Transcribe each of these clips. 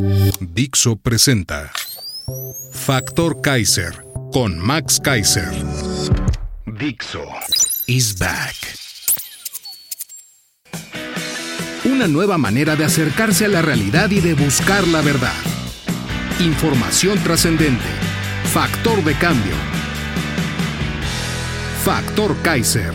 Dixo presenta Factor Kaiser con Max Kaiser. Dixo is back. Una nueva manera de acercarse a la realidad y de buscar la verdad. Información trascendente. Factor de cambio. Factor Kaiser.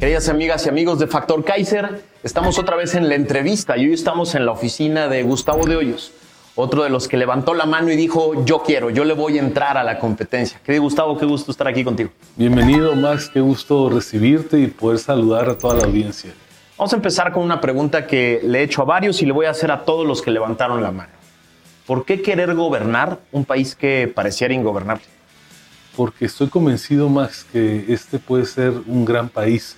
Queridas amigas y amigos de Factor Kaiser, estamos otra vez en la entrevista y hoy estamos en la oficina de Gustavo de Hoyos, otro de los que levantó la mano y dijo, yo quiero, yo le voy a entrar a la competencia. Querido Gustavo, qué gusto estar aquí contigo. Bienvenido Max, qué gusto recibirte y poder saludar a toda la audiencia. Vamos a empezar con una pregunta que le he hecho a varios y le voy a hacer a todos los que levantaron la mano. ¿Por qué querer gobernar un país que pareciera ingobernable? Porque estoy convencido, Max, que este puede ser un gran país,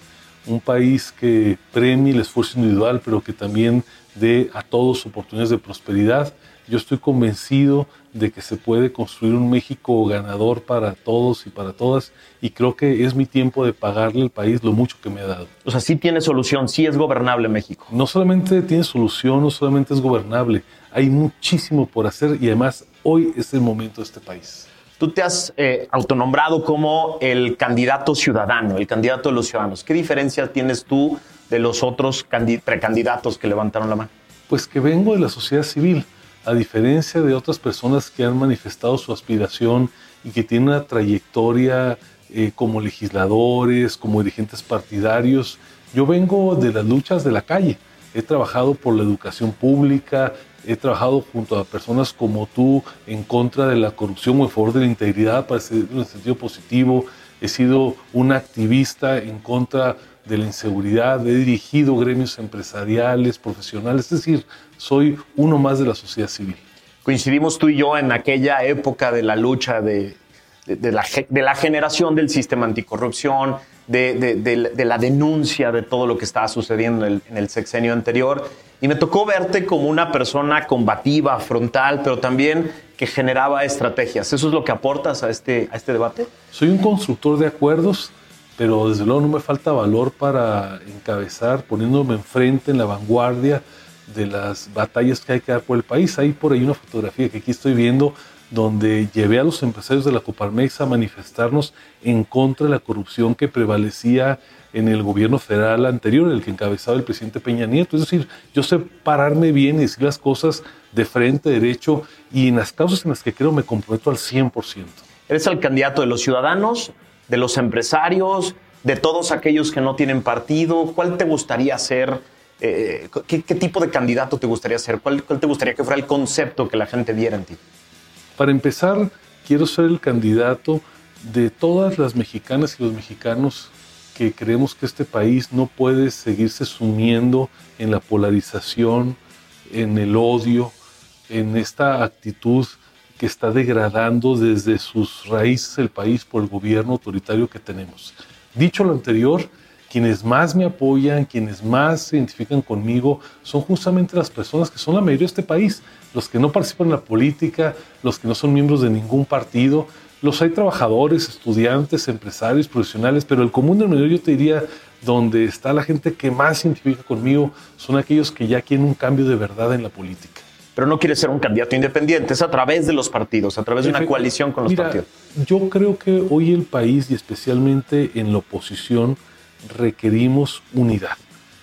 un país que premie el esfuerzo individual, pero que también dé a todos oportunidades de prosperidad. Yo estoy convencido de que se puede construir un México ganador para todos y para todas, y creo que es mi tiempo de pagarle al país lo mucho que me ha dado. O sea, sí tiene solución, sí es gobernable México. No solamente tiene solución, no solamente es gobernable, hay muchísimo por hacer y además hoy es el momento de este país. Tú te has eh, autonombrado como el candidato ciudadano, el candidato de los ciudadanos. ¿Qué diferencia tienes tú de los otros candi- precandidatos que levantaron la mano? Pues que vengo de la sociedad civil, a diferencia de otras personas que han manifestado su aspiración y que tienen una trayectoria eh, como legisladores, como dirigentes partidarios. Yo vengo de las luchas de la calle. He trabajado por la educación pública, he trabajado junto a personas como tú en contra de la corrupción o en favor de la integridad para ser en sentido positivo. He sido un activista en contra de la inseguridad, he dirigido gremios empresariales, profesionales, es decir, soy uno más de la sociedad civil. Coincidimos tú y yo en aquella época de la lucha de, la, generación del sistema anticorrupción, de, la denuncia de todo lo que estaba sucediendo en en el sexenio anterior. Y me tocó verte como una persona combativa, frontal, pero también que generaba estrategias. ¿Eso es lo que aportas a este, a este debate? Soy un constructor de acuerdos, pero desde luego no me falta valor para encabezar, poniéndome enfrente en la vanguardia de las batallas que hay que dar por el país. Hay por ahí una fotografía que aquí estoy viendo donde llevé a los empresarios de la Coparmex a manifestarnos en contra de la corrupción que prevalecía en el gobierno federal anterior, el que encabezaba el presidente Peña Nieto. Es decir, yo sé pararme bien y decir las cosas de frente, derecho, y en las causas en las que creo me comprometo al 100%. Eres el candidato de los ciudadanos, de los empresarios, de todos aquellos que no tienen partido. ¿Cuál te gustaría ser? Eh, ¿qué, qué tipo de candidato te gustaría ser? ¿Cuál, ¿Cuál te gustaría que fuera el concepto que la gente viera en ti? Para empezar, quiero ser el candidato de todas las mexicanas y los mexicanos que creemos que este país no puede seguirse sumiendo en la polarización, en el odio, en esta actitud que está degradando desde sus raíces el país por el gobierno autoritario que tenemos. Dicho lo anterior, quienes más me apoyan, quienes más se identifican conmigo, son justamente las personas que son la mayoría de este país, los que no participan en la política, los que no son miembros de ningún partido. Los hay trabajadores, estudiantes, empresarios, profesionales, pero el común denominador yo te diría, donde está la gente que más se identifica conmigo, son aquellos que ya quieren un cambio de verdad en la política. Pero no quieres ser un candidato independiente, es a través de los partidos, a través de una coalición con los Mira, partidos. Yo creo que hoy el país y especialmente en la oposición requerimos unidad.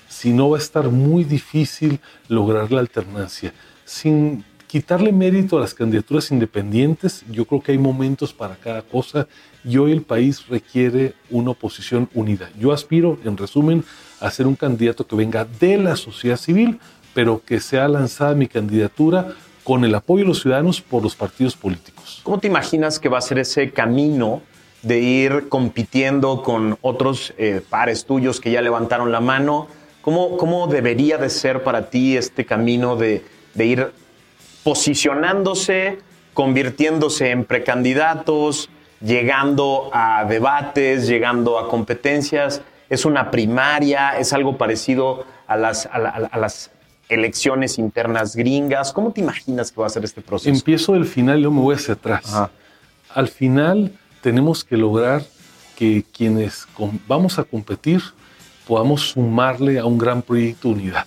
Si no va a estar muy difícil lograr la alternancia. Sin quitarle mérito a las candidaturas independientes, yo creo que hay momentos para cada cosa y hoy el país requiere una oposición unida. Yo aspiro, en resumen, a ser un candidato que venga de la sociedad civil, pero que sea lanzada mi candidatura con el apoyo de los ciudadanos por los partidos políticos. ¿Cómo te imaginas que va a ser ese camino de ir compitiendo con otros eh, pares tuyos que ya levantaron la mano? ¿Cómo, cómo debería de ser para ti este camino de, de ir posicionándose, convirtiéndose en precandidatos, llegando a debates, llegando a competencias? ¿Es una primaria? ¿Es algo parecido a las, a, la- a las elecciones internas gringas? ¿Cómo te imaginas que va a ser este proceso? Empiezo del final y luego me voy hacia atrás. Ajá. Al final tenemos que lograr que quienes vamos a competir podamos sumarle a un gran proyecto de unidad.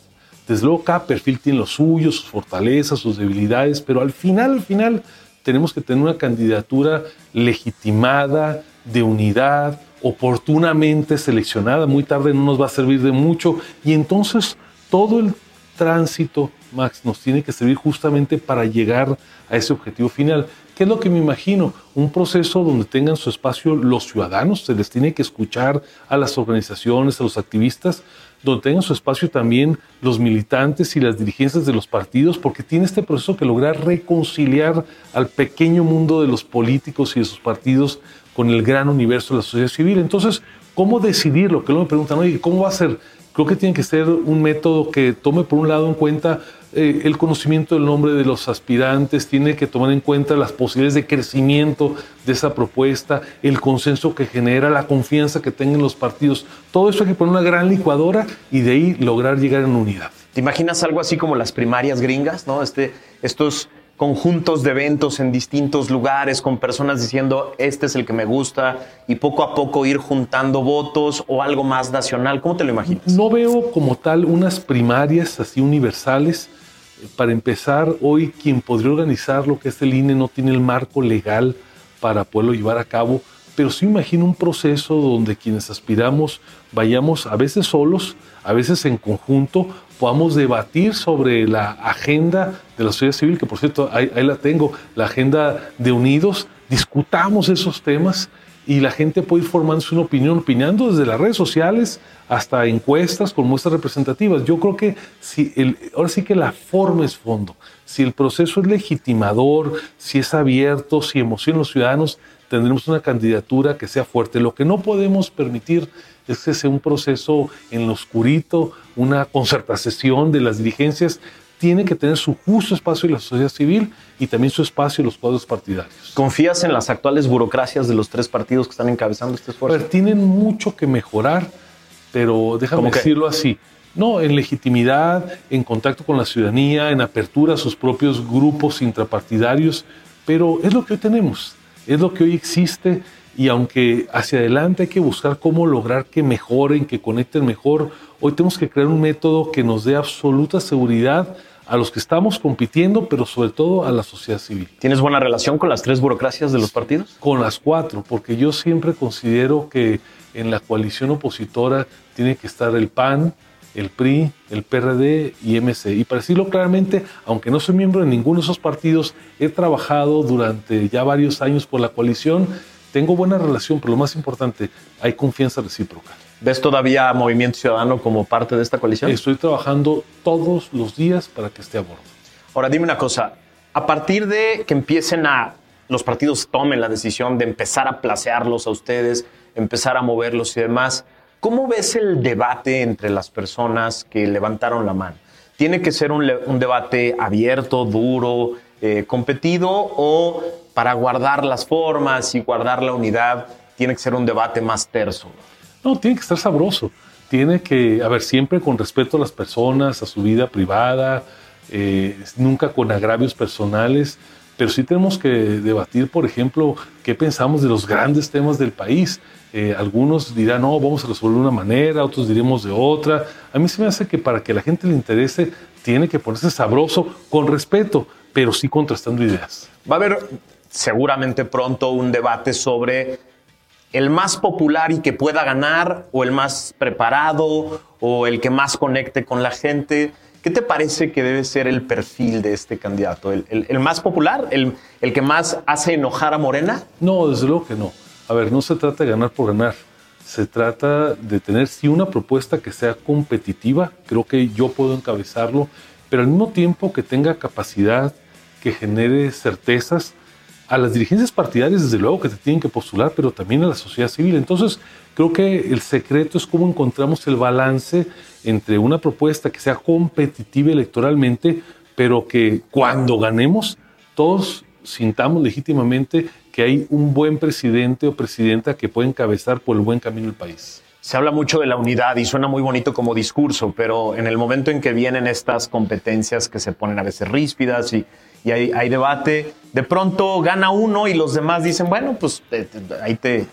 Desde luego perfil tiene lo suyo, sus fortalezas, sus debilidades, pero al final, al final tenemos que tener una candidatura legitimada, de unidad, oportunamente seleccionada. Muy tarde no nos va a servir de mucho y entonces todo el tránsito, Max, nos tiene que servir justamente para llegar a ese objetivo final. ¿Qué es lo que me imagino? Un proceso donde tengan su espacio los ciudadanos, se les tiene que escuchar a las organizaciones, a los activistas, donde tengan su espacio también los militantes y las dirigencias de los partidos, porque tiene este proceso que lograr reconciliar al pequeño mundo de los políticos y de sus partidos con el gran universo de la sociedad civil. Entonces, ¿cómo decidirlo? Que luego me preguntan, oye, ¿cómo va a ser? Creo que tiene que ser un método que tome por un lado en cuenta eh, el conocimiento del nombre de los aspirantes, tiene que tomar en cuenta las posibilidades de crecimiento de esa propuesta, el consenso que genera, la confianza que tengan los partidos. Todo eso hay que poner una gran licuadora y de ahí lograr llegar en unidad. ¿Te imaginas algo así como las primarias gringas, ¿no? Este, estos conjuntos de eventos en distintos lugares con personas diciendo este es el que me gusta y poco a poco ir juntando votos o algo más nacional. ¿Cómo te lo imaginas? No veo como tal unas primarias así universales. Para empezar, hoy quien podría organizar lo que es el INE no tiene el marco legal para poderlo llevar a cabo, pero sí imagino un proceso donde quienes aspiramos vayamos a veces solos, a veces en conjunto, podamos debatir sobre la agenda de la sociedad civil, que por cierto, ahí, ahí la tengo, la agenda de Unidos, discutamos esos temas y la gente puede ir formándose una opinión, opinando desde las redes sociales hasta encuestas con muestras representativas. Yo creo que si el, ahora sí que la forma es fondo. Si el proceso es legitimador, si es abierto, si emociona a los ciudadanos, tendremos una candidatura que sea fuerte. Lo que no podemos permitir es que sea un proceso en lo oscurito, una concertación de las dirigencias. Tiene que tener su justo espacio en la sociedad civil y también su espacio en los cuadros partidarios. ¿Confías en las actuales burocracias de los tres partidos que están encabezando este esfuerzo? ver, tienen mucho que mejorar, pero déjame decirlo así. No, en legitimidad, en contacto con la ciudadanía, en apertura a sus propios grupos intrapartidarios, pero es lo que hoy tenemos, es lo que hoy existe y aunque hacia adelante hay que buscar cómo lograr que mejoren, que conecten mejor, hoy tenemos que crear un método que nos dé absoluta seguridad a los que estamos compitiendo, pero sobre todo a la sociedad civil ¿Tienes buena relación con las tres burocracias de los partidos? con las cuatro, porque yo siempre considero que en la coalición opositora tiene que estar el PAN, el PRI, el PRD y MC. Y para decirlo claramente, aunque no soy miembro de ninguno de esos partidos, he trabajado durante ya varios años por la coalición, tengo buena relación, pero lo más importante, hay confianza recíproca. ¿Ves todavía a Movimiento Ciudadano como parte de esta coalición? Estoy trabajando todos los días para que esté a bordo. Ahora dime una cosa, a partir de que empiecen a los partidos tomen la decisión de empezar a placearlos a ustedes, empezar a moverlos y demás, ¿cómo ves el debate entre las personas que levantaron la mano? ¿Tiene que ser un debate abierto, duro, eh, competido o para guardar las formas y guardar la unidad tiene que ser un debate más terso? No, tiene que estar sabroso. Tiene que, a ver, siempre con respeto a las personas, a su vida privada, eh, nunca con agravios personales, pero sí tenemos que debatir, por ejemplo, qué pensamos de los grandes temas del país. Eh, algunos dirán, no, vamos a resolver de una manera, otros diremos de otra. A mí se me hace que para que la gente le interese, tiene que ponerse sabroso, con respeto, pero sí contrastando ideas. Va a haber seguramente pronto un debate sobre el más popular y que pueda ganar, o el más preparado, o el que más conecte con la gente. ¿Qué te parece que debe ser el perfil de este candidato? ¿El, más popular? ¿El, ¿El que más hace enojar a Morena? No, desde luego que no. A ver, no se trata de ganar por ganar. Se trata de tener sí una propuesta que sea competitiva. Creo que yo puedo encabezarlo, pero al mismo tiempo que tenga capacidad, que genere certezas, a las dirigencias partidarias, desde luego que te tienen que postular, pero también a la sociedad civil. Entonces, creo que el secreto es cómo encontramos el balance entre una propuesta que sea competitiva electoralmente, pero que cuando ganemos, todos sintamos legítimamente que hay un buen presidente o presidenta que puede encabezar por el buen camino el país. Se habla mucho de la unidad y suena muy bonito como discurso, pero en el momento en que vienen estas competencias que se ponen a veces ríspidas y y hay, debate. De pronto gana uno y los demás dicen, bueno, pues ahí te,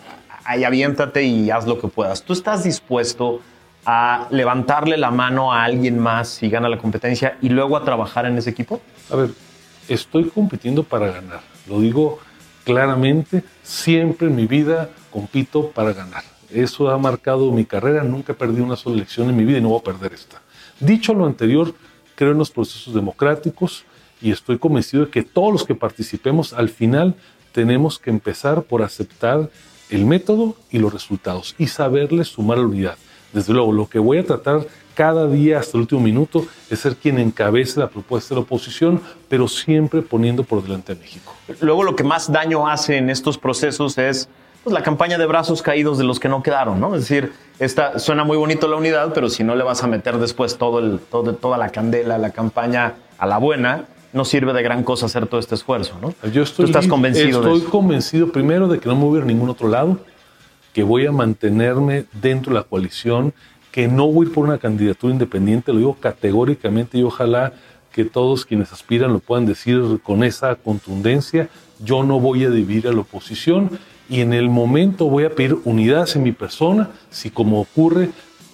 ahí aviéntate y haz lo que puedas. ¿Tú estás dispuesto a levantarle la mano a alguien más si gana la competencia y luego a trabajar en ese equipo? A ver, estoy compitiendo para ganar. Lo digo claramente, siempre en mi vida compito para ganar. Eso ha marcado mi carrera, nunca he una sola elección en mi vida y no voy a perder esta. Dicho lo anterior, creo en los procesos democráticos, y estoy convencido de que todos los que participemos al final tenemos que empezar por aceptar el método y los resultados y saberle sumar la unidad. Desde luego, lo que voy a tratar cada día hasta el último minuto es ser quien encabece la propuesta de la oposición, pero siempre poniendo por delante a México. Luego lo que más daño hace en estos procesos es pues, la campaña de brazos caídos de los que no quedaron, ¿no? Es decir, esta, suena muy bonito la unidad, pero si no le vas a meter después todo el, todo, toda la candela, la campaña a la buena, no sirve de gran cosa hacer todo este esfuerzo, ¿no? Yo estoy, ¿Tú estás convencido estoy convencido primero de que no me voy a ir a ningún otro lado, que voy a mantenerme dentro de la coalición, que no voy por una candidatura independiente, lo digo categóricamente y ojalá que todos quienes aspiran lo puedan decir con esa contundencia. Yo no voy a dividir a la oposición y en el momento voy a pedir unidad en mi persona, si como ocurre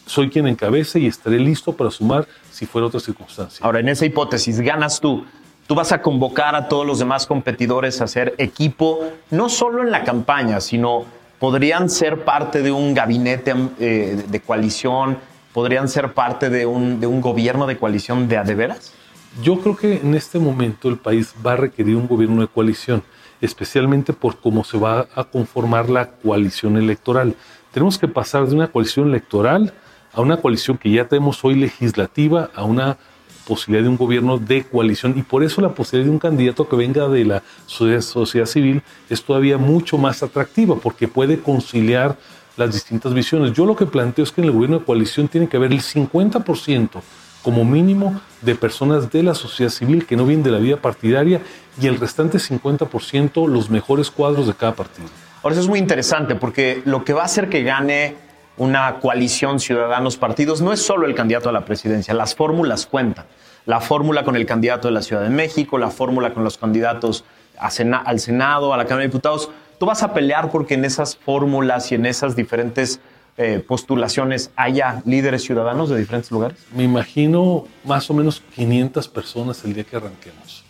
soy quien encabece y estaré listo para sumar si fuera otra circunstancia. Ahora, en esa hipótesis, ganas tú, tú vas a convocar a todos los demás competidores a hacer equipo, no solo en la campaña, sino podrían ser parte de un gabinete eh, de coalición, podrían ser parte de un, de un gobierno de coalición de adeveras? Yo creo que en este momento el país va a requerir un gobierno de coalición, especialmente por cómo se va a conformar la coalición electoral. Tenemos que pasar de una coalición electoral a una coalición que ya tenemos hoy legislativa, a una posibilidad de un gobierno de coalición y por eso la posibilidad de un candidato que venga de la sociedad civil es todavía mucho más atractiva porque puede conciliar las distintas visiones. Yo lo que planteo es que en el gobierno de coalición tiene que haber el 50% como mínimo de personas de la sociedad civil que no vienen de la vida partidaria y el restante 50% los mejores cuadros de cada partido. Ahora eso es muy interesante porque lo que va a hacer que gane una coalición ciudadanos partidos, no es solo el candidato a la presidencia, las fórmulas cuentan. La fórmula con el candidato de la Ciudad de México, la fórmula con los candidatos al Senado, a la Cámara de Diputados. Tú vas a pelear porque en esas fórmulas y en esas diferentes eh, postulaciones haya líderes ciudadanos de diferentes lugares? Me imagino más o menos 500 personas el día que arranquemos.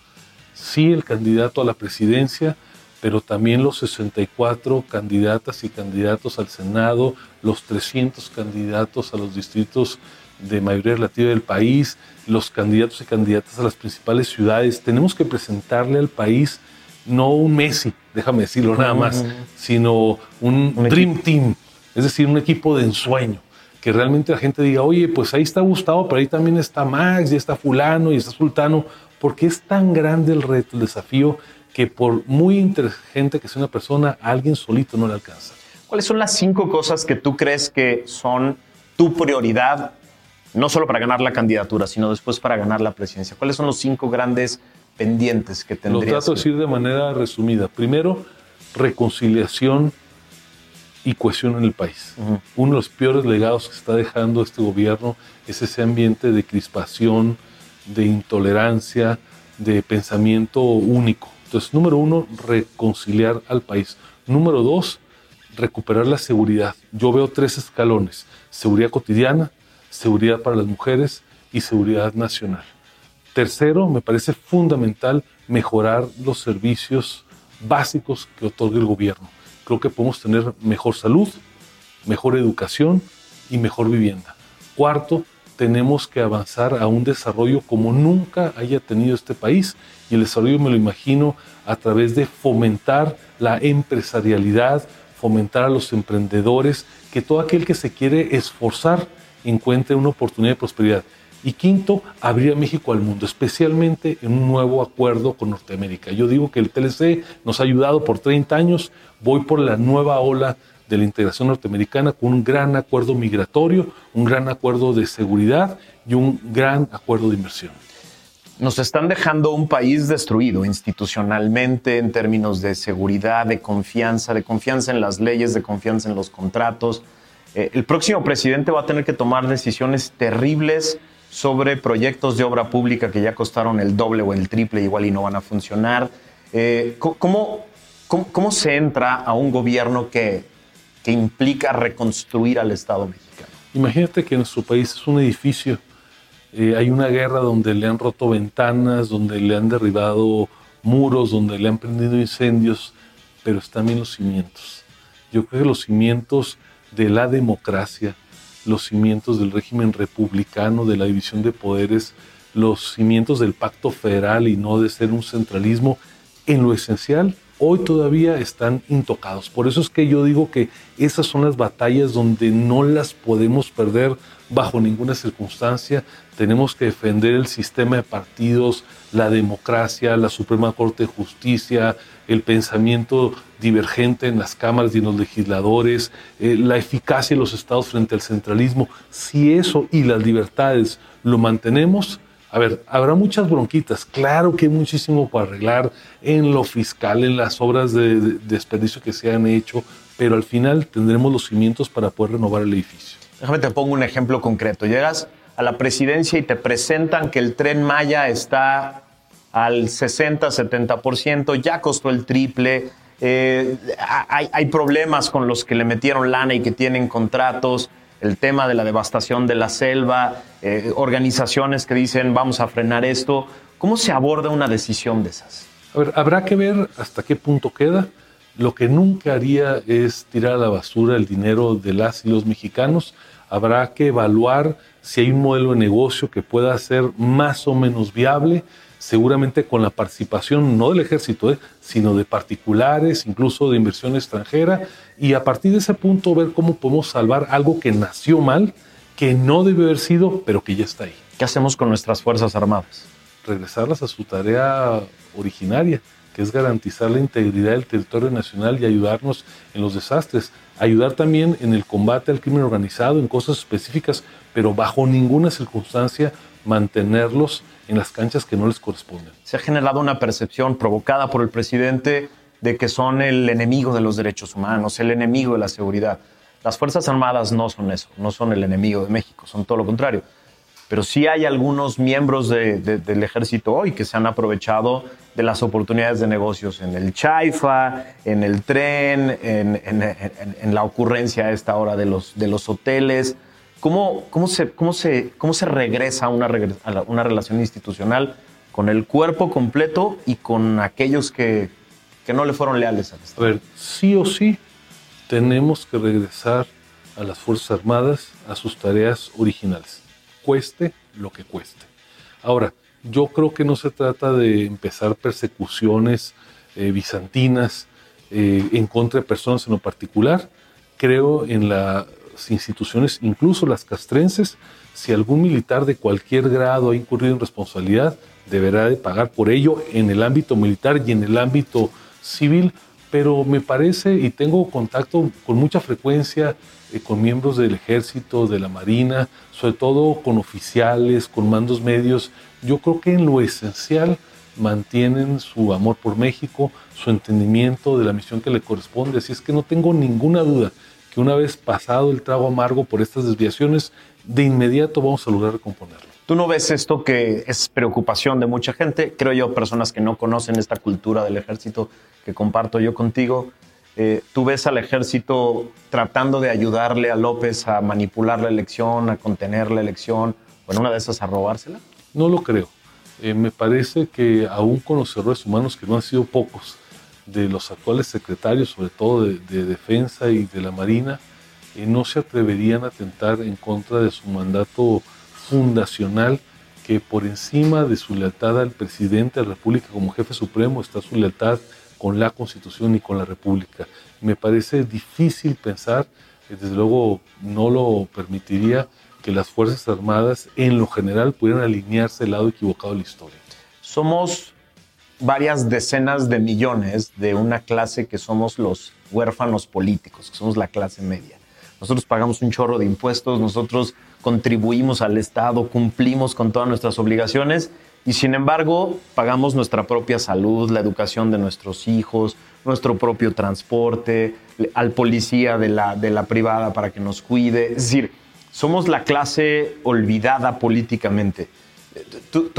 Sí, el candidato a la presidencia, pero también los 64 candidatas y candidatos al Senado, los 300 candidatos a los distritos de mayoría relativa del país, los candidatos y candidatas a las principales ciudades. Tenemos que presentarle al país no un Messi, déjame decirlo nada más, sino un, Dream Team, es decir, un equipo de ensueño. Que realmente la gente diga, oye, pues ahí está Gustavo, pero ahí también está Max, y está Fulano, y está Sultano, porque es tan grande el reto, el desafío, que por muy inteligente que sea una persona, a alguien solito no le alcanza. ¿Cuáles son las cinco cosas que tú crees que son tu prioridad, no solo para ganar la candidatura, sino después para ganar la presidencia? ¿Cuáles son los cinco grandes pendientes que tendrías? Lo trato de decir de manera resumida. Primero, reconciliación y cohesión en el país. Uno de los peores legados que está dejando este gobierno es ese ambiente de crispación, de intolerancia, de pensamiento único. Entonces, número uno, reconciliar al país. Número dos, recuperar la seguridad. Yo veo tres escalones. Seguridad cotidiana, seguridad para las mujeres y seguridad nacional. Tercero, me parece fundamental mejorar los servicios básicos que otorga el gobierno. Creo que podemos tener mejor salud, mejor educación y mejor vivienda. Cuarto, tenemos que avanzar a un desarrollo como nunca haya tenido este país y el desarrollo me lo imagino a través de fomentar la empresarialidad, fomentar a los emprendedores, que todo aquel que se quiere esforzar encuentre una oportunidad de prosperidad. Y quinto, abrir a México al mundo, especialmente en un nuevo acuerdo con Norteamérica. Yo digo que el TLC nos ha ayudado por 30 años, voy por la nueva ola de la integración norteamericana con un gran acuerdo migratorio, un gran acuerdo de seguridad y un gran acuerdo de inversión. Nos están dejando un país destruido institucionalmente en términos de seguridad, de confianza, de confianza en las leyes, de confianza en los contratos. Eh, el próximo presidente va a tener que tomar decisiones terribles sobre proyectos de obra pública que ya costaron el doble o el triple, igual y no van a funcionar. Eh, ¿cómo, cómo, se entra a un gobierno que, que implica reconstruir al Estado mexicano? Imagínate que nuestro país es un edificio. Eh, hay una guerra donde le han roto ventanas, donde le han derribado muros, donde le han prendido incendios, pero están bien los cimientos. Yo creo que los cimientos de la democracia, los cimientos del régimen republicano, de la división de poderes, los cimientos del pacto federal y no de ser un centralismo, en lo esencial, hoy todavía están intocados. Por eso es que yo digo que esas son las batallas donde no las podemos perder bajo ninguna circunstancia. Tenemos que defender el sistema de partidos, la democracia, la Suprema Corte de Justicia, el pensamiento divergente en las cámaras y en los legisladores, eh, la eficacia de los estados frente al centralismo. Si eso y las libertades lo mantenemos, a ver, habrá muchas bronquitas, claro que hay muchísimo para arreglar en lo fiscal, en las obras de, de desperdicio que se han hecho, pero al final tendremos los cimientos para poder renovar el edificio. Déjame te pongo un ejemplo concreto. Llegas a la presidencia y te presentan que el tren Maya está al 60, 70%, ya costó el triple. Eh, hay, problemas con los que le metieron lana y que tienen contratos, el tema de la devastación de la selva, eh, organizaciones que dicen vamos a frenar esto. ¿Cómo se aborda una decisión de esas? A ver, habrá que ver hasta qué punto queda. Lo que nunca haría es tirar a la basura el dinero de las y los mexicanos habrá que evaluar si hay un modelo de negocio que pueda ser más o menos viable, seguramente con la participación no del ejército, eh, sino de particulares, incluso de inversión extranjera, y a partir de ese punto ver cómo podemos salvar algo que nació mal, que no debe haber sido, pero que ya está ahí. ¿Qué hacemos con nuestras Fuerzas Armadas? Regresarlas a su tarea originaria, que es garantizar la integridad del territorio nacional y ayudarnos en los desastres ayudar también en el combate al crimen organizado, en cosas específicas, pero bajo ninguna circunstancia mantenerlos en las canchas que no les corresponden. Se ha generado una percepción provocada por el presidente de que son el enemigo de los derechos humanos, el enemigo de la seguridad. Las Fuerzas Armadas no son eso, no son el enemigo de México, son todo lo contrario pero sí hay algunos miembros del ejército hoy que se han aprovechado de las oportunidades de negocios en el Chaifa, en el tren, en, la ocurrencia a esta hora de los, hoteles. ¿Cómo, cómo, se, cómo, se, ¿Cómo se regresa a una, a una relación institucional con el cuerpo completo y con aquellos que, que no le fueron leales al Estado? A ver, sí o sí tenemos que regresar a las Fuerzas Armadas a sus tareas originales cueste lo que cueste. Ahora, yo creo que no se trata de empezar persecuciones eh, bizantinas eh, en contra de personas en lo particular. Creo en las instituciones, incluso las castrenses, si algún militar de cualquier grado ha incurrido en responsabilidad, deberá de pagar por ello en el ámbito militar y en el ámbito civil, pero me parece, y tengo contacto con mucha frecuencia eh, con miembros del ejército, de la marina, sobre todo con oficiales, con mandos medios. Yo creo que en lo esencial mantienen su amor por México, su entendimiento de la misión que le corresponde. Así es que no tengo ninguna duda que una vez pasado el trago amargo por estas desviaciones, de inmediato vamos a lograr recomponerlo. ¿Tú no ves esto que es preocupación de mucha gente? Creo yo, personas que no conocen esta cultura del ejército que comparto yo contigo, eh, ¿Tú ves al ejército tratando de ayudarle a López a manipular la elección, a contener la elección, o en una de esas a robársela? No lo creo. Eh, me parece que aún con los errores humanos, que no han sido pocos, de los actuales secretarios, sobre todo de, Defensa y de la Marina, eh, no se atreverían a atentar en contra de su mandato fundacional, que por encima de su lealtad al presidente de la República como jefe supremo está su lealtad con la Constitución y con la República. Me parece difícil pensar, desde luego no lo permitiría, que las Fuerzas Armadas en lo general pudieran alinearse al lado equivocado de la historia. Somos varias decenas de millones de una clase que somos los huérfanos políticos, que somos la clase media. Nosotros pagamos un chorro de impuestos, nosotros contribuimos al Estado, cumplimos con todas nuestras obligaciones y sin embargo pagamos nuestra propia salud, la educación de nuestros hijos, nuestro propio transporte, al policía de la, de la privada para que nos cuide. Es decir, somos la clase olvidada políticamente. ¿Tú,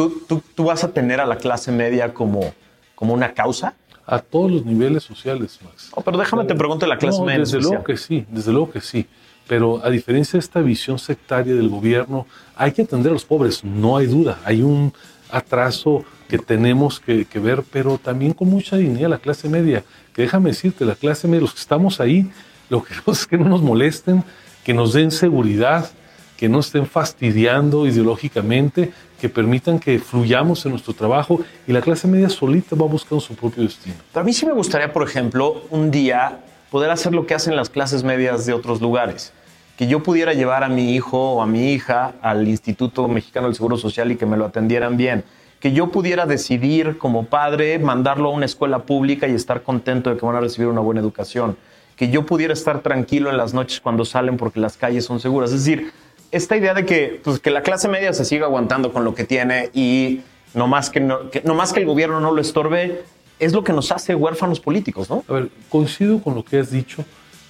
tú, vas a tener a la clase media como, como una causa? A todos los niveles sociales, Max. Oh, pero déjame te pregunto la clase media. Desde luego que sí, desde luego que sí. Pero a diferencia de esta visión sectaria del gobierno, hay que atender a los pobres, no hay duda. Hay un atraso que tenemos que, que ver, pero también con mucha dignidad la clase media. Que déjame decirte, la clase media, los que estamos ahí, lo que queremos es que no nos molesten, que nos den seguridad, que no estén fastidiando ideológicamente, que permitan que fluyamos en nuestro trabajo y la clase media solita va buscando su propio destino. a mí sí me gustaría, por ejemplo, un día poder hacer lo que hacen las clases medias de otros lugares. Que yo pudiera llevar a mi hijo o a mi hija al Instituto Mexicano del Seguro Social y que me lo atendieran bien. Que yo pudiera decidir como padre mandarlo a una escuela pública y estar contento de que van a recibir una buena educación que yo pudiera estar tranquilo en las noches cuando salen porque las calles son seguras. Es decir, esta idea de que, pues, que la clase media se siga aguantando con lo que tiene y no más que, no, más que el gobierno no lo estorbe, es lo que nos hace huérfanos políticos, ¿no? A ver, coincido con lo que has dicho.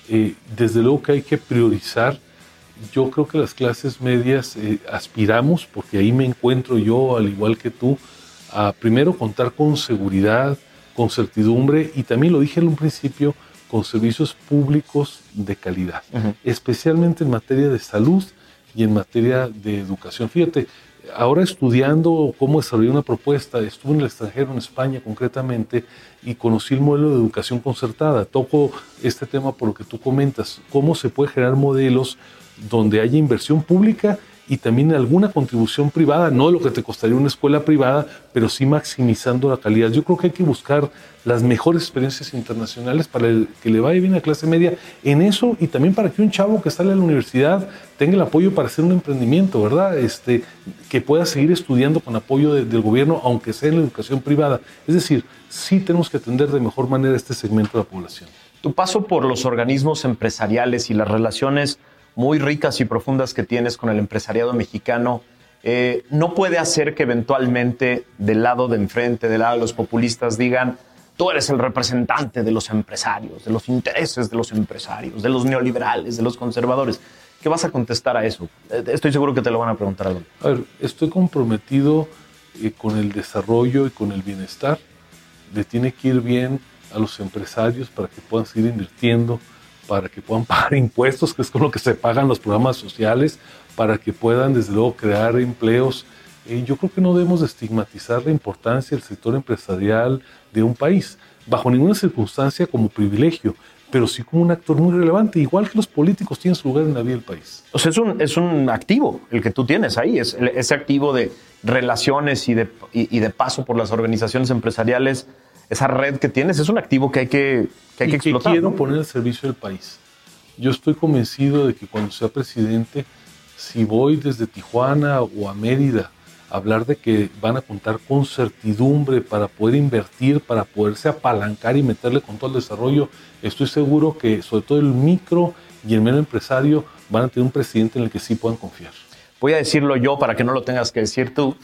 Eh, desde luego que hay que priorizar. Yo creo que las clases medias eh, aspiramos, porque ahí me encuentro yo, al igual que tú, a primero contar con seguridad, con certidumbre y también lo dije en un principio, con servicios públicos de calidad, especialmente en materia de salud y en materia de educación. Fíjate, ahora estudiando cómo desarrollar una propuesta, estuve en el extranjero, en España concretamente, y conocí el modelo de educación concertada. Toco este tema por lo que tú comentas, cómo se puede generar modelos donde haya inversión pública y también alguna contribución privada, no lo que te costaría una escuela privada, pero sí maximizando la calidad. Yo creo que hay que buscar las mejores experiencias internacionales para que le vaya bien a clase media en eso y también para que un chavo que sale a la universidad tenga el apoyo para hacer un emprendimiento, ¿verdad? Este, que pueda seguir estudiando con apoyo del gobierno, aunque sea en la educación privada. Es decir, sí tenemos que atender de mejor manera este segmento de la población. Tu paso por los organismos empresariales y las relaciones muy ricas y profundas que tienes con el empresariado mexicano, eh, no puede hacer que eventualmente del lado de enfrente, del lado de los populistas, digan, tú eres el representante de los empresarios, de los intereses de los empresarios, de los neoliberales, de los conservadores. ¿Qué vas a contestar a eso? Eh, estoy seguro que te lo van a preguntar algo. A ver, estoy comprometido eh, con el desarrollo y con el bienestar. Le tiene que ir bien a los empresarios para que puedan seguir invirtiendo, para que puedan pagar impuestos, que es con lo que se pagan los programas sociales, para que puedan desde luego crear empleos. Eh, yo creo que no debemos estigmatizar la importancia del sector empresarial de un país, bajo ninguna circunstancia como privilegio, pero sí como un actor muy relevante, igual que los políticos tienen su lugar en la vida del país. O sea, es un, es un activo el que tú tienes ahí, es ese activo de relaciones y de, y de paso por las organizaciones empresariales esa red que tienes es un activo que hay que, que, hay que explotar. quiero poner al servicio del país. Yo estoy convencido de que cuando sea presidente, si voy desde Tijuana o a Mérida a hablar de que van a contar con certidumbre para poder invertir, para poderse apalancar y meterle con todo el desarrollo, estoy seguro que sobre todo el micro y el medio empresario van a tener un presidente en el que sí puedan confiar. Voy a decirlo yo para que no lo tengas que decir tú.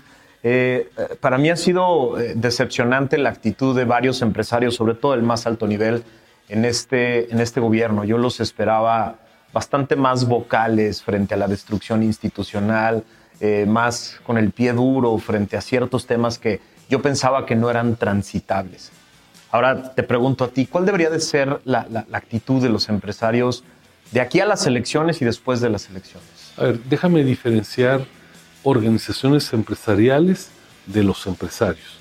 Eh, para mí ha sido eh, decepcionante la actitud de varios empresarios, sobre todo el más alto nivel, en este, en este gobierno. Yo los esperaba bastante más vocales frente a la destrucción institucional, eh, más con el pie duro frente a ciertos temas que yo pensaba que no eran transitables. Ahora te pregunto a ti, ¿cuál debería de ser la, la actitud de los empresarios de aquí a las elecciones y después de las elecciones? A ver, déjame diferenciar organizaciones empresariales de los empresarios.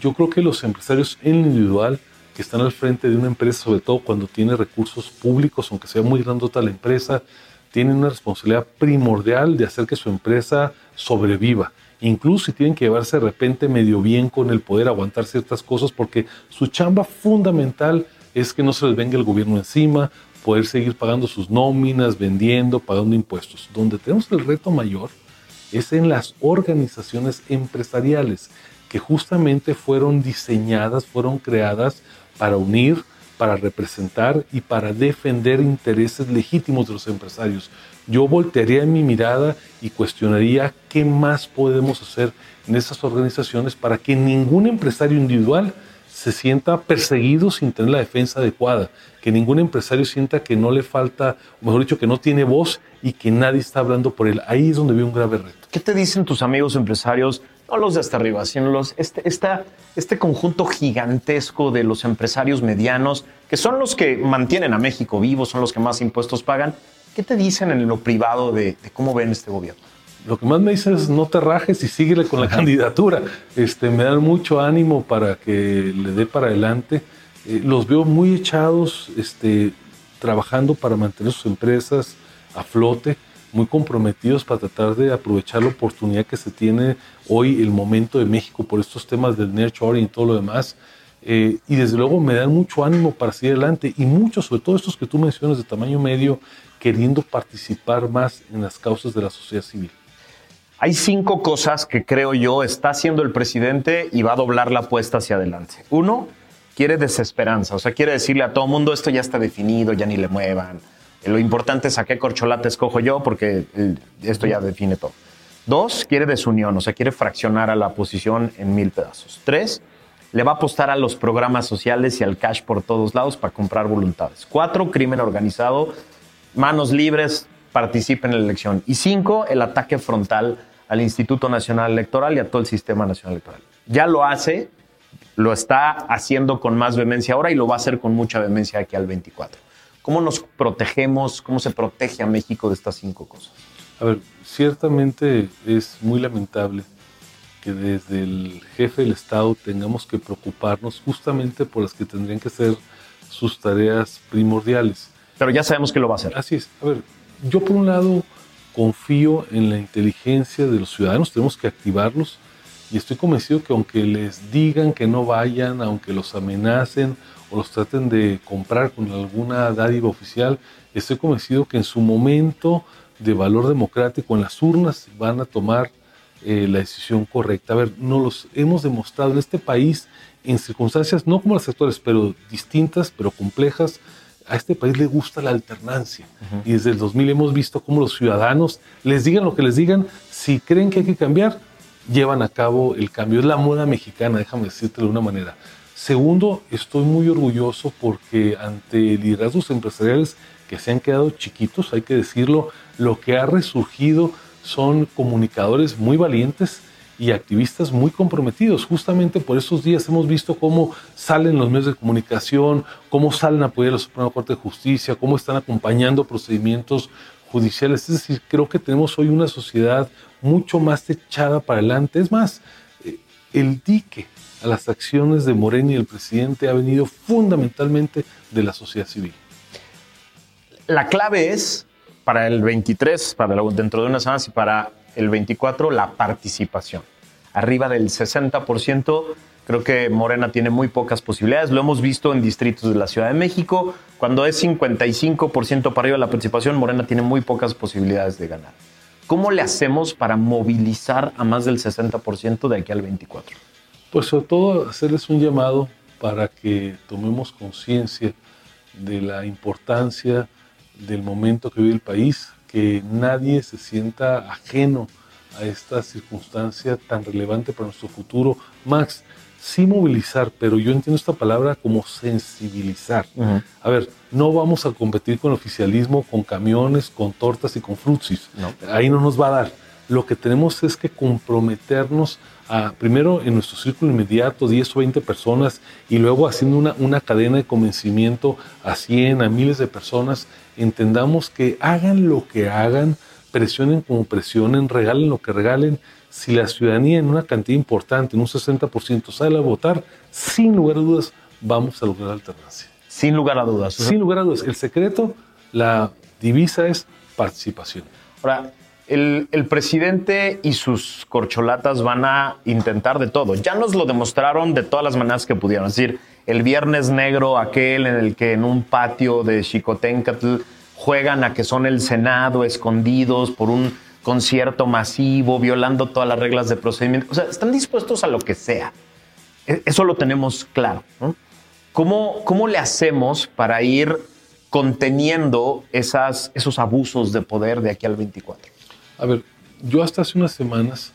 Yo creo que los empresarios en individual que están al frente de una empresa, sobre todo cuando tiene recursos públicos, aunque sea muy grandota la empresa, tienen una responsabilidad primordial de hacer que su empresa sobreviva. Incluso si tienen que llevarse de repente medio bien con el poder aguantar ciertas cosas, porque su chamba fundamental es que no se les venga el gobierno encima, poder seguir pagando sus nóminas, vendiendo, pagando impuestos. Donde tenemos el reto mayor es en las organizaciones empresariales que justamente fueron diseñadas, fueron creadas para unir, para representar y para defender intereses legítimos de los empresarios. Yo voltearía mi mirada y cuestionaría qué más podemos hacer en esas organizaciones para que ningún empresario individual se sienta perseguido sin tener la defensa adecuada, que ningún empresario sienta que no le falta, mejor dicho, que no tiene voz y que nadie está hablando por él. Ahí es donde veo un grave reto. ¿Qué te dicen tus amigos empresarios? No los de hasta arriba, sino los, este, este conjunto gigantesco de los empresarios medianos, que son los que mantienen a México vivo, son los que más impuestos pagan. ¿Qué te dicen en lo privado de cómo ven este gobierno? Lo que más me dice es no te rajes y síguele con la candidatura. Este, me dan mucho ánimo para que le dé para adelante. Eh, los veo muy echados, este, trabajando para mantener sus empresas a flote, muy comprometidos para tratar de aprovechar la oportunidad que se tiene hoy, el momento de México por estos temas del nurturing y todo lo demás. Eh, y desde luego me dan mucho ánimo para seguir adelante y muchos, sobre todo estos que tú mencionas de tamaño medio, queriendo participar más en las causas de la sociedad civil. Hay cinco cosas que creo yo está haciendo el presidente y va a doblar la apuesta hacia adelante. Uno, quiere desesperanza, o sea, quiere decirle a todo mundo esto ya está definido, ya ni le muevan. Lo importante es a qué corcholata escojo yo porque eh, esto ya define todo. Dos, quiere desunión, o sea, quiere fraccionar a la oposición en mil pedazos. Tres, le va a apostar a los programas sociales y al cash por todos lados para comprar voluntades. Cuatro, crimen organizado, manos libres, participe en la elección. Y cinco, el ataque frontal al Instituto Nacional Electoral y a todo el sistema nacional electoral. Ya lo hace, lo está haciendo con más vehemencia ahora y lo va a hacer con mucha vehemencia aquí al 24. ¿Cómo nos protegemos, cómo se protege a México de estas cinco cosas? A ver, ciertamente es muy lamentable que desde el jefe del Estado tengamos que preocuparnos justamente por las que tendrían que ser sus tareas primordiales. Pero ya sabemos que lo va a hacer. Así es. A ver, yo por un lado confío en la inteligencia de los ciudadanos, tenemos que activarlos y estoy convencido que aunque les digan que no vayan, aunque los amenacen o los traten de comprar con alguna dádiva oficial, estoy convencido que en su momento de valor democrático en las urnas van a tomar eh, la decisión correcta. A ver, nos los hemos demostrado en este país en circunstancias no como las actuales, pero distintas, pero complejas, a este país le gusta la alternancia. Y desde el 2000 hemos visto cómo los ciudadanos, les digan lo que les digan, si creen que hay que cambiar, llevan a cabo el cambio. Es la moda mexicana, déjame decirte de una manera. Segundo, estoy muy orgulloso porque ante liderazgos empresariales que se han quedado chiquitos, hay que decirlo, lo que ha resurgido son comunicadores muy valientes, y activistas muy comprometidos. Justamente por esos días hemos visto cómo salen los medios de comunicación, cómo salen a apoyar a la Suprema Corte de Justicia, cómo están acompañando procedimientos judiciales. Es decir, creo que tenemos hoy una sociedad mucho más echada para adelante. Es más, eh, el dique a las acciones de Moreno y el presidente ha venido fundamentalmente de la sociedad civil. La clave es para el 23, para dentro de unas semanas y para el 24 la participación. Arriba del 60%, creo que Morena tiene muy pocas posibilidades. Lo hemos visto en distritos de la Ciudad de México. Cuando es 55% para arriba la participación, Morena tiene muy pocas posibilidades de ganar. ¿Cómo le hacemos para movilizar a más del 60% de aquí al 24? Pues sobre todo hacerles un llamado para que tomemos conciencia de la importancia del momento que vive el país, que nadie se sienta ajeno a esta circunstancia tan relevante para nuestro futuro. Max, sí movilizar, pero yo entiendo esta palabra como sensibilizar. A ver, no vamos a competir con el oficialismo, con camiones, con tortas y con frutsis. Ahí no nos va a dar. Lo que tenemos es que comprometernos a, primero en nuestro círculo inmediato, 10 o 20 personas, y luego haciendo una, una cadena de convencimiento a 100, a miles de personas entendamos que hagan lo que hagan, presionen como presionen, regalen lo que regalen, si la ciudadanía en una cantidad importante, en un 60%, sale a votar, sin lugar a dudas vamos a lograr alternancia. Sin lugar a dudas. Sin lugar a dudas. El secreto, la divisa es participación. Ahora, el, presidente y sus corcholatas van a intentar de todo. Ya nos lo demostraron de todas las maneras que pudieron. Es decir, el viernes negro, aquel en el que en un patio de Chicotencatl juegan a que son el Senado escondidos por un concierto masivo, violando todas las reglas de procedimiento. O sea, están dispuestos a lo que sea. E, eso lo tenemos claro. ¿Cómo, ¿Cómo le hacemos para ir conteniendo esos abusos de poder de aquí al 24? A ver, yo hasta hace unas semanas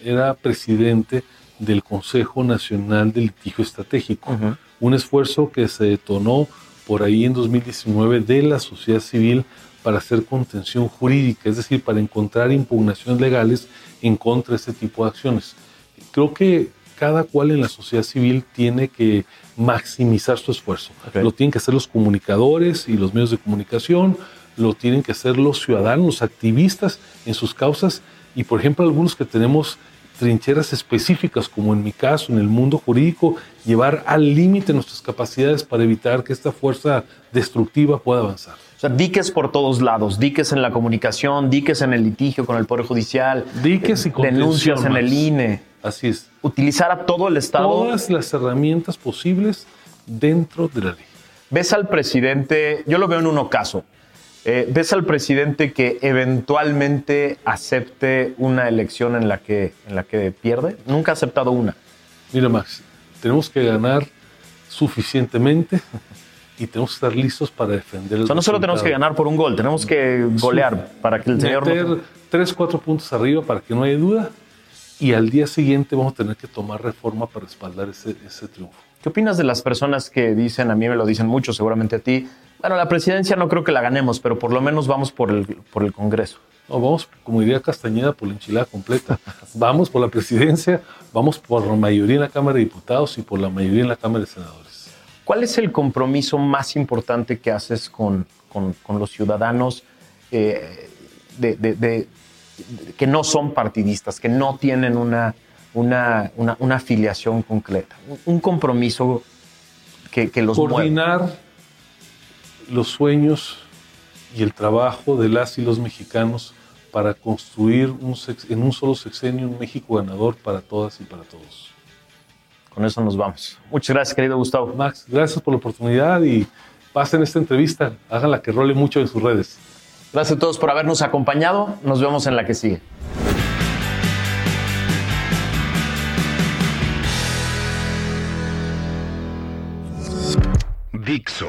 era presidente del Consejo Nacional de Litigio Estratégico, un esfuerzo que se detonó por ahí en 2019 de la sociedad civil para hacer contención jurídica, es decir, para encontrar impugnaciones legales en contra de este tipo de acciones. Creo que cada cual en la sociedad civil tiene que maximizar su esfuerzo. Lo tienen que hacer los comunicadores y los medios de comunicación, lo tienen que hacer los ciudadanos, los activistas en sus causas y, por ejemplo, algunos que tenemos trincheras específicas, como en mi caso, en el mundo jurídico, llevar al límite nuestras capacidades para evitar que esta fuerza destructiva pueda avanzar. O sea, diques por todos lados, diques en la comunicación, diques en el litigio con el Poder Judicial, diques y denuncias en el INE. Así es. Utilizar a todo el Estado. Todas las herramientas posibles dentro de la ley. Ves al presidente, yo lo veo en un ocaso, eh, ¿Ves al presidente que eventualmente acepte una elección en la, que, en la que pierde? Nunca ha aceptado una. Mira, Max, tenemos que ganar suficientemente y tenemos que estar listos para defender el O sea, no solo tenemos que ganar por un gol, tenemos que golear para que el señor... Meter tres, cuatro puntos arriba para que no haya duda y al día siguiente vamos a tener que tomar reforma para respaldar ese, ese triunfo. ¿Qué opinas de las personas que dicen, a mí me lo dicen mucho, seguramente a ti, bueno, la presidencia no creo que la ganemos, pero por lo menos vamos por el, por el Congreso. No, vamos, como diría Castañeda, por la enchilada completa. vamos por la presidencia, vamos por la mayoría en la Cámara de Diputados y por la mayoría en la Cámara de Senadores. ¿Cuál es el compromiso más importante que haces con, con, los ciudadanos eh, de, que no son partidistas, que no tienen una, una, una, afiliación concreta? Un, compromiso que, que los Coordinar los sueños y el trabajo de las y los mexicanos para construir en un solo sexenio un México ganador para todas y para todos. Con eso nos vamos. Muchas gracias, querido Gustavo. Max, gracias por la oportunidad y pasen esta entrevista, háganla que role mucho en sus redes. Gracias a todos por habernos acompañado. Nos vemos en la que sigue. Dixo